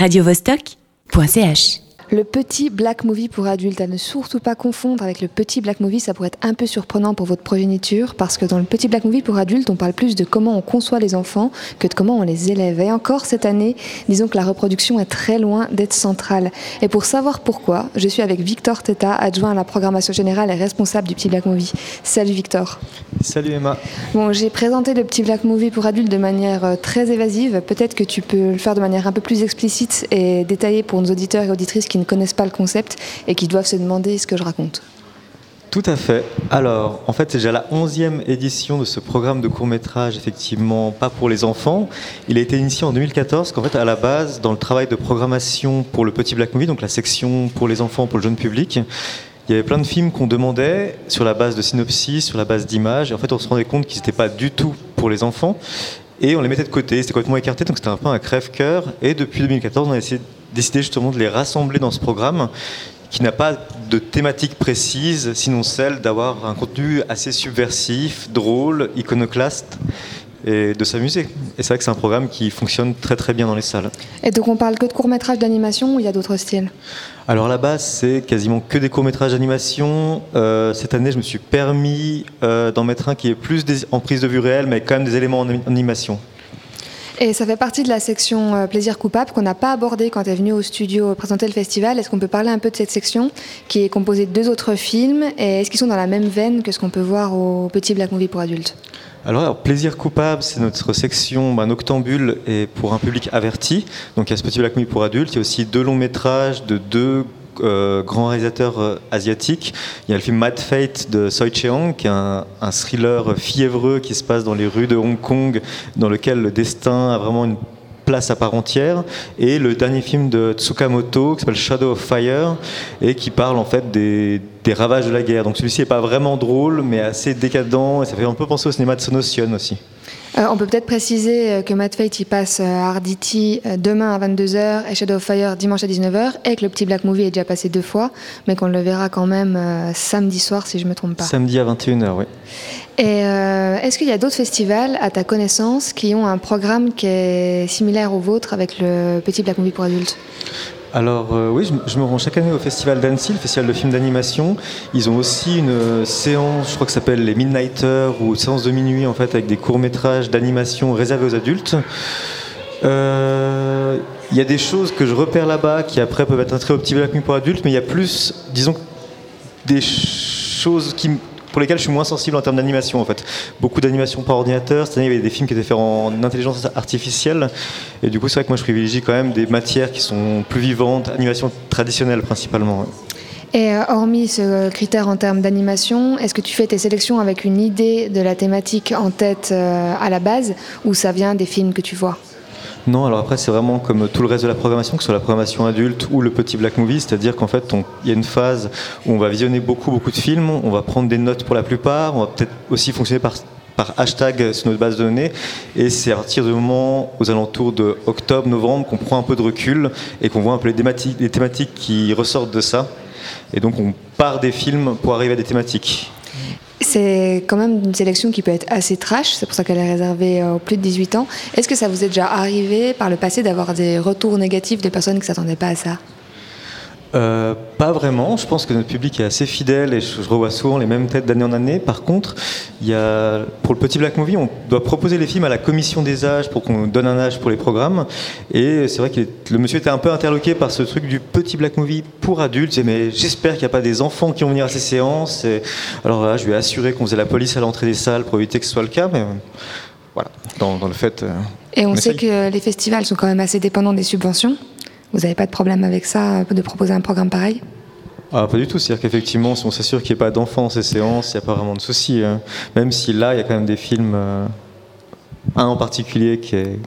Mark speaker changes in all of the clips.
Speaker 1: radiovostok.ch
Speaker 2: Le petit black movie pour adultes, à ne surtout pas confondre avec le petit black movie, ça pourrait être un peu surprenant pour votre progéniture, parce que dans le petit black movie pour adultes, on parle plus de comment on conçoit les enfants que de comment on les élève. Et encore cette année, disons que la reproduction est très loin d'être centrale. Et pour savoir pourquoi, je suis avec Victor Teta, adjoint à la programmation générale et responsable du petit black movie. Salut Victor.
Speaker 3: Salut Emma.
Speaker 2: Bon, j'ai présenté le petit black movie pour adultes de manière euh, très évasive. Peut-être que tu peux le faire de manière un peu plus explicite et détaillée pour nos auditeurs et auditrices qui ne connaissent pas le concept et qui doivent se demander ce que je raconte.
Speaker 3: Tout à fait. Alors, en fait, c'est déjà la onzième édition de ce programme de court métrage, effectivement, pas pour les enfants. Il a été initié en 2014, qu'en fait, à la base, dans le travail de programmation pour le Petit Black Movie, donc la section pour les enfants, pour le jeune public, il y avait plein de films qu'on demandait sur la base de synopsis, sur la base d'images, et en fait, on se rendait compte qu'ils n'étaient pas du tout pour les enfants, et on les mettait de côté, c'était complètement écarté, donc c'était un peu un crève-cœur, et depuis 2014, on a décidé justement de les rassembler dans ce programme qui n'a pas de thématique précise, sinon celle d'avoir un contenu assez subversif, drôle, iconoclaste et de s'amuser. Et c'est vrai que c'est un programme qui fonctionne très très bien dans les salles.
Speaker 2: Et donc on parle que de courts-métrages d'animation ou il y a d'autres styles?
Speaker 3: Alors à la base, c'est quasiment que des courts-métrages d'animation. Euh, cette année, je me suis permis euh, d'en mettre un qui est plus des- en prise de vue réelle, mais quand même des éléments en animation.
Speaker 2: Et ça fait partie de la section euh, plaisir coupable qu'on n'a pas abordé quand tu es venu au studio présenter le festival. Est-ce qu'on peut parler un peu de cette section qui est composée de deux autres films? Et est-ce qu'ils sont dans la même veine que ce qu'on peut voir au Petit Black Movie pour adultes?
Speaker 3: Alors, Plaisir coupable, c'est notre section bah, Noctambule et pour un public averti. Donc il y a ce petit Black pour adultes. Il y a aussi deux longs métrages de deux euh, grands réalisateurs euh, asiatiques. Il y a le film Mad Fate de Soi Cheong, qui est un, un thriller fiévreux qui se passe dans les rues de Hong Kong, dans lequel le destin a vraiment une place à part entière et le dernier film de Tsukamoto qui s'appelle Shadow of Fire et qui parle en fait des, des ravages de la guerre. Donc celui-ci n'est pas vraiment drôle mais assez décadent et ça fait un peu penser au cinéma de Sonotion aussi
Speaker 2: On peut peut-être préciser euh, que Matt Fate il passe euh, à Arditi euh, demain à 22h et Shadow of Fire dimanche à 19h et que le Petit Black Movie est déjà passé deux fois mais qu'on le verra quand même euh, samedi soir si je me trompe pas.
Speaker 3: samedi à 21h oui
Speaker 2: Et euh, est-ce qu'il y a d'autres festivals, à ta connaissance, qui ont un programme qui est similaire au vôtre avec le Petit Black Movie pour adultes?
Speaker 3: Alors euh, oui, je, me rends chaque année au festival d'Annecy, le festival de films d'animation. Ils ont aussi une euh, séance, je crois que ça s'appelle les Midnighters ou séance de minuit en fait avec des courts métrages d'animation réservés aux adultes. Euh, Il y a des choses que je repère là-bas qui après peuvent être intégrées au petit pour adultes, mais il y a plus, disons, des choses qui pour lesquelles je suis moins sensible en termes d'animation en fait. Beaucoup d'animation par ordinateur. Cette année, il y avait des films qui étaient faits en intelligence artificielle. Et du coup, c'est vrai que moi, je privilégie quand même des matières qui sont plus vivantes, animation traditionnelle principalement.
Speaker 2: Et euh, hormis ce critère en termes d'animation, est-ce que tu fais tes sélections avec une idée de la thématique en tête euh, à la base ou ça vient des films que tu vois?
Speaker 3: Non, alors après, c'est vraiment comme tout le reste de la programmation, que ce soit la programmation adulte ou le petit black movie, c'est-à-dire qu'en fait, il y a une phase où on va visionner beaucoup, beaucoup de films, on va prendre des notes pour la plupart, on va peut-être aussi fonctionner par hashtag sur notre base de données et c'est à partir du moment aux alentours de octobre novembre qu'on prend un peu de recul et qu'on voit un peu les thématiques qui ressortent de ça. Et donc on part des films pour arriver à des thématiques
Speaker 2: C'est quand même une sélection qui peut être assez trash, c'est pour ça qu'elle est réservée aux plus de 18 ans. Est-ce que ça vous est déjà arrivé par le passé d'avoir des retours négatifs de personnes qui ne s'attendaient pas à ça?
Speaker 3: Euh, pas vraiment. Je pense que notre public est assez fidèle et je, je revois souvent les mêmes têtes d'année en année. Par contre, il y a, pour le petit Black Movie, on doit proposer les films à la commission des âges pour qu'on donne un âge pour les programmes. Et c'est vrai que le monsieur était un peu interloqué par ce truc du petit Black Movie pour adultes. Mais j'espère qu'il n'y a pas des enfants qui vont venir à ces séances. Et alors là, je lui ai assuré qu'on faisait la police à l'entrée des salles pour éviter que ce soit le cas. Mais voilà, dans, dans le fait. euh,
Speaker 2: Et on,
Speaker 3: On
Speaker 2: sait que les festivals sont quand même assez dépendants des subventions. Vous n'avez pas de problème avec ça, de proposer un programme pareil?
Speaker 3: Ah, pas du tout. C'est-à-dire qu'effectivement, si on s'assure qu'il n'y ait pas d'enfants dans ces séances, il n'y a pas vraiment de souci. hein. Même si là, il y a quand même des films, euh, un en particulier qui, est-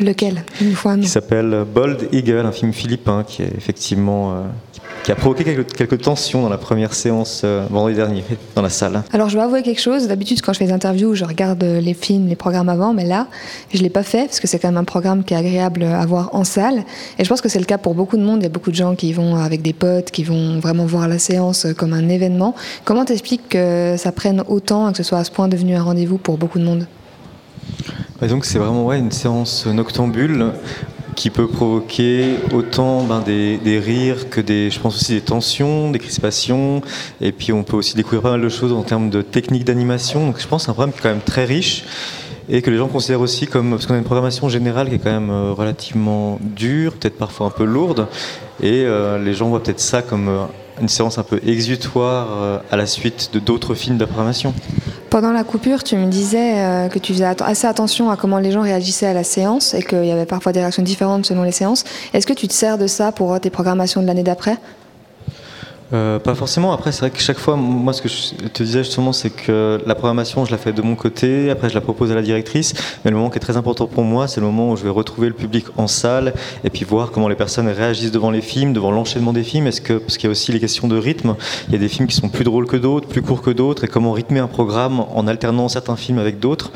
Speaker 2: Lequel? Une fois, non.
Speaker 3: qui s'appelle Bold Eagle, un film philippin qui est effectivement euh, qui a provoqué quelques, quelques tensions dans la première séance euh, vendredi dernier dans la salle.
Speaker 2: Alors je vais avouer quelque chose. D'habitude, quand je fais des interviews, je regarde euh, les films, les programmes avant, mais là, je l'ai pas fait parce que c'est quand même un programme qui est agréable à voir en salle. Et je pense que c'est le cas pour beaucoup de monde. Il y a beaucoup de gens qui vont avec des potes, qui vont vraiment voir la séance euh, comme un événement. Comment t'expliques que ça prenne autant et que ce soit à ce point devenu un rendez-vous pour beaucoup de monde?
Speaker 3: Et donc c'est vraiment ouais, une séance noctambule qui peut provoquer autant ben, des, rires que des, je pense aussi des tensions, des crispations, et puis on peut aussi découvrir pas mal de choses en termes de techniques d'animation. Donc je pense que c'est un programme qui est quand même très riche et que les gens considèrent aussi comme parce qu'on a une programmation générale qui est quand même euh, relativement dure, peut-être parfois un peu lourde, et euh, les gens voient peut-être ça comme euh, une séance un peu exutoire à la suite de d'autres films de programmation.
Speaker 2: Pendant la coupure, tu me disais que tu faisais assez attention à comment les gens réagissaient à la séance et qu'il y avait parfois des réactions différentes selon les séances. Est-ce que tu te sers de ça pour tes programmations de l'année d'après?
Speaker 3: Euh, pas forcément. Après, c'est vrai que chaque fois, moi, ce que je te disais justement, c'est que la programmation, je la fais de mon côté. Après, je la propose à la directrice. Mais le moment qui est très important pour moi, c'est le moment où je vais retrouver le public en salle et puis voir comment les personnes réagissent devant les films, devant l'enchaînement des films. Est-ce que parce qu'il y a aussi les questions de rythme. Il y a des films qui sont plus drôles que d'autres, plus courts que d'autres, et comment rythmer un programme en alternant certains films avec d'autres.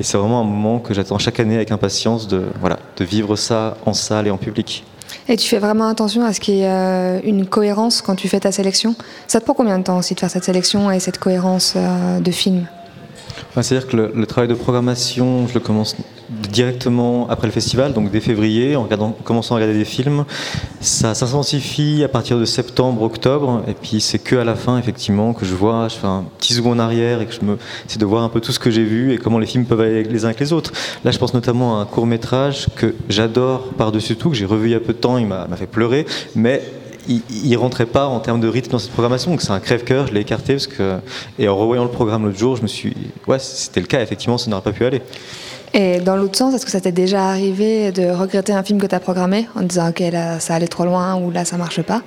Speaker 3: Et c'est vraiment un moment que j'attends chaque année avec impatience de voilà de vivre ça en salle et en public.
Speaker 2: Et tu fais vraiment attention à ce qu'il y ait euh, une cohérence quand tu fais ta sélection? Ça te prend combien de temps aussi de faire cette sélection et cette cohérence euh, de film?
Speaker 3: C'est-à-dire que le, travail de programmation, je le commence directement après le festival, donc dès février, en commençant à regarder des films. Ça s'intensifie à partir de septembre, octobre, et puis c'est que à la fin, effectivement, que je vois, je fais un petit second en arrière et que je me, c'est de voir un peu tout ce que j'ai vu et comment les films peuvent aller les uns avec les autres. Là, je pense notamment à un court métrage que j'adore par-dessus tout, que j'ai revu il y a peu de temps, il m'a fait pleurer, mais il, il, rentrait pas en termes de rythme dans cette programmation, donc c'est un crève-cœur, je l'ai écarté parce que et en revoyant le programme l'autre jour, je me suis, ouais, c'était le cas, effectivement, ça n'aurait pas pu aller.
Speaker 2: Et dans l'autre sens, est-ce que ça t'est déjà arrivé de regretter un film que tu as programmé en disant ok là ça allait trop loin ou là ça marche pas?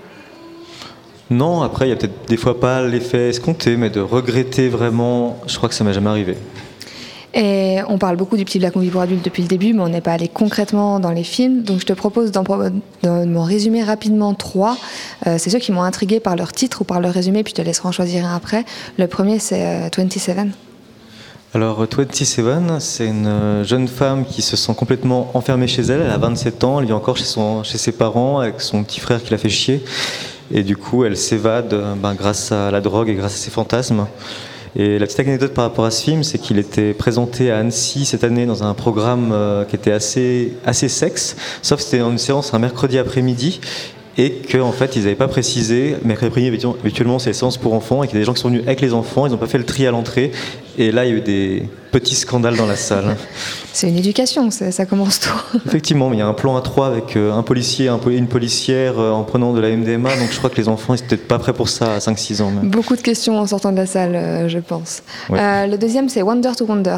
Speaker 3: Non, après il y a peut-être des fois pas l'effet escompté, mais de regretter vraiment, je crois que ça m'est jamais arrivé.
Speaker 2: Et on parle beaucoup du petit Black Movie pour adultes depuis le début, mais on n'est pas allé concrètement dans les films. Donc je te propose d'en résumer rapidement trois. Euh, c'est ceux qui m'ont intrigué par leur titre ou par leur résumé, puis je te laisserai en choisir un après. Le premier, c'est 27.
Speaker 3: Alors 27, c'est une jeune femme qui se sent complètement enfermée chez elle. Elle a 27 ans, elle vit encore chez, ses parents avec son petit frère qui la fait chier. Et du coup, elle s'évade euh, ben, grâce à la drogue et grâce à ses fantasmes. Et la petite anecdote par rapport à ce film, c'est qu'il était présenté à Annecy cette année dans un programme euh, qui était assez, assez sexe, sauf que c'était une séance un mercredi après-midi et qu'en en fait ils n'avaient pas précisé, mercredi après-midi habituellement c'est les séances pour enfants et qu'il y a des gens qui sont venus avec les enfants, ils n'ont pas fait le tri à l'entrée et là il y a eu des petits scandales dans la salle.
Speaker 2: C'est une éducation, ça, commence tôt.
Speaker 3: Effectivement, il y a un plan à trois avec euh, un policier et une policière euh, en prenant de la MDMA, donc je crois que les enfants n'étaient peut-être pas prêts pour ça à 5-6 ans.
Speaker 2: Beaucoup de questions en sortant de la salle, euh, je pense. le deuxième c'est Wonder to Wonder.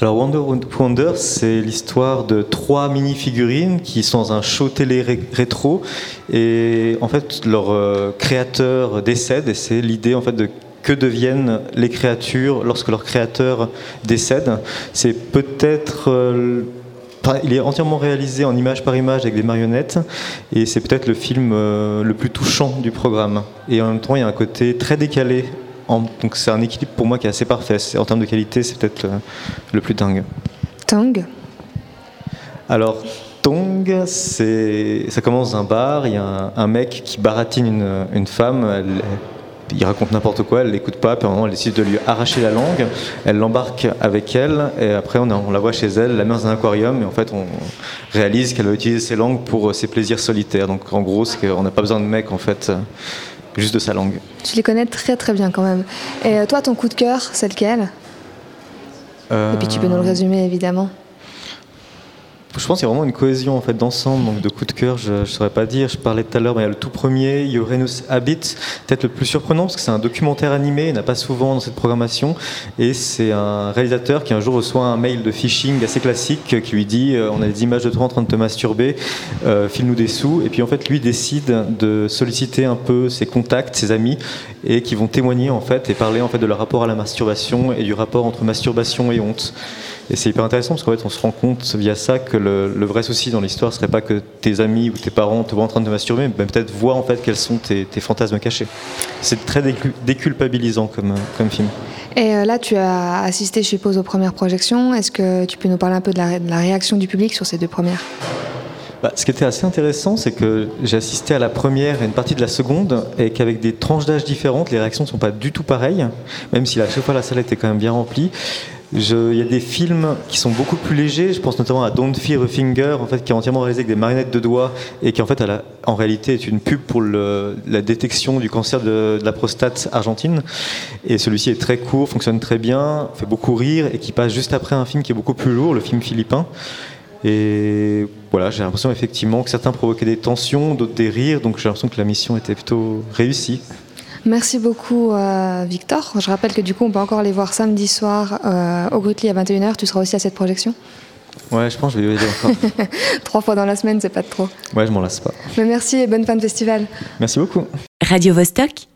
Speaker 3: Alors Wonder Wonder, c'est l'histoire de trois mini-figurines qui sont dans un show télé rétro et en fait leur euh, créateur décède et c'est l'idée en fait de que deviennent les créatures lorsque leur créateur décède. C'est peut-être euh, il est entièrement réalisé en image par image avec des marionnettes et c'est peut-être le film euh, le plus touchant du programme. Et en même temps, il y a un côté très décalé donc c'est un équilibre pour moi qui est assez parfait. En termes de qualité, c'est peut-être le, plus dingue.
Speaker 2: Tong?
Speaker 3: Alors, Tong, ça commence dans un bar, il y a un, mec qui baratine une, femme, il raconte n'importe quoi, elle l'écoute pas, puis à un moment elle décide de lui arracher la langue, elle l'embarque avec elle, et après on, on, la voit chez elle, la met dans un aquarium, et en fait on réalise qu'elle va utiliser ses langues pour ses plaisirs solitaires. Donc en gros, qu'on n'a pas besoin de mec en fait juste de sa langue.
Speaker 2: Tu les connais très très bien quand même. Et euh, toi, ton coup de cœur, c'est lequel? Et puis tu peux nous le résumer évidemment
Speaker 3: je pense qu'il y a vraiment une cohésion en fait d'ensemble, donc de coups de cœur, je ne saurais pas dire. Je parlais tout à l'heure, il y a le tout premier, Uranus Habit, peut-être le plus surprenant parce que c'est un documentaire animé, il n'y en a pas souvent dans cette programmation, et c'est un réalisateur qui un jour reçoit un mail de phishing assez classique qui lui dit euh, on a des images de toi en train de te masturber, euh, file-nous des sous, et puis en fait lui décide de solliciter un peu ses contacts, ses amis, et qui vont témoigner en fait et parler en fait de leur rapport à la masturbation et du rapport entre masturbation et honte. Et c'est hyper intéressant parce qu'en fait, on se rend compte via ça que le, vrai souci dans l'histoire serait pas que tes amis ou tes parents te voient en train de te masturber, mais peut-être voir en fait quels sont tes, fantasmes cachés. C'est très déculpabilisant comme, comme film.
Speaker 2: Et euh, là, tu as assisté, je suppose, aux premières projections. Est-ce que tu peux nous parler un peu de la réaction du public sur ces deux premières?
Speaker 3: Bah, ce qui était assez intéressant, c'est que j'ai assisté à la première et une partie de la seconde, et qu'avec des tranches d'âge différentes, les réactions ne sont pas du tout pareilles, même si à chaque fois la salle était quand même bien remplie. Il y a des films qui sont beaucoup plus légers. Je pense notamment à Don't Fear a Finger, en fait, qui est entièrement réalisé avec des marionnettes de doigts et qui en fait, en réalité, est une pub pour la détection du cancer de, la prostate argentine. Et celui-ci est très court, fonctionne très bien, fait beaucoup rire et qui passe juste après un film qui est beaucoup plus lourd, le film philippin. Et voilà, j'ai l'impression effectivement que certains provoquaient des tensions, d'autres des rires, donc j'ai l'impression que la mission était plutôt réussie.
Speaker 2: Merci beaucoup euh, Victor. Je rappelle que du coup on peut encore les voir samedi soir euh, au Grutli à 21h. Tu seras aussi à cette projection
Speaker 3: Ouais, je pense que je vais y aller encore.
Speaker 2: Trois fois dans la semaine, c'est pas trop.
Speaker 3: Ouais, je m'en lasse pas.
Speaker 2: Mais merci et bonne fin de festival.
Speaker 3: Merci beaucoup.
Speaker 1: Radio -Vostok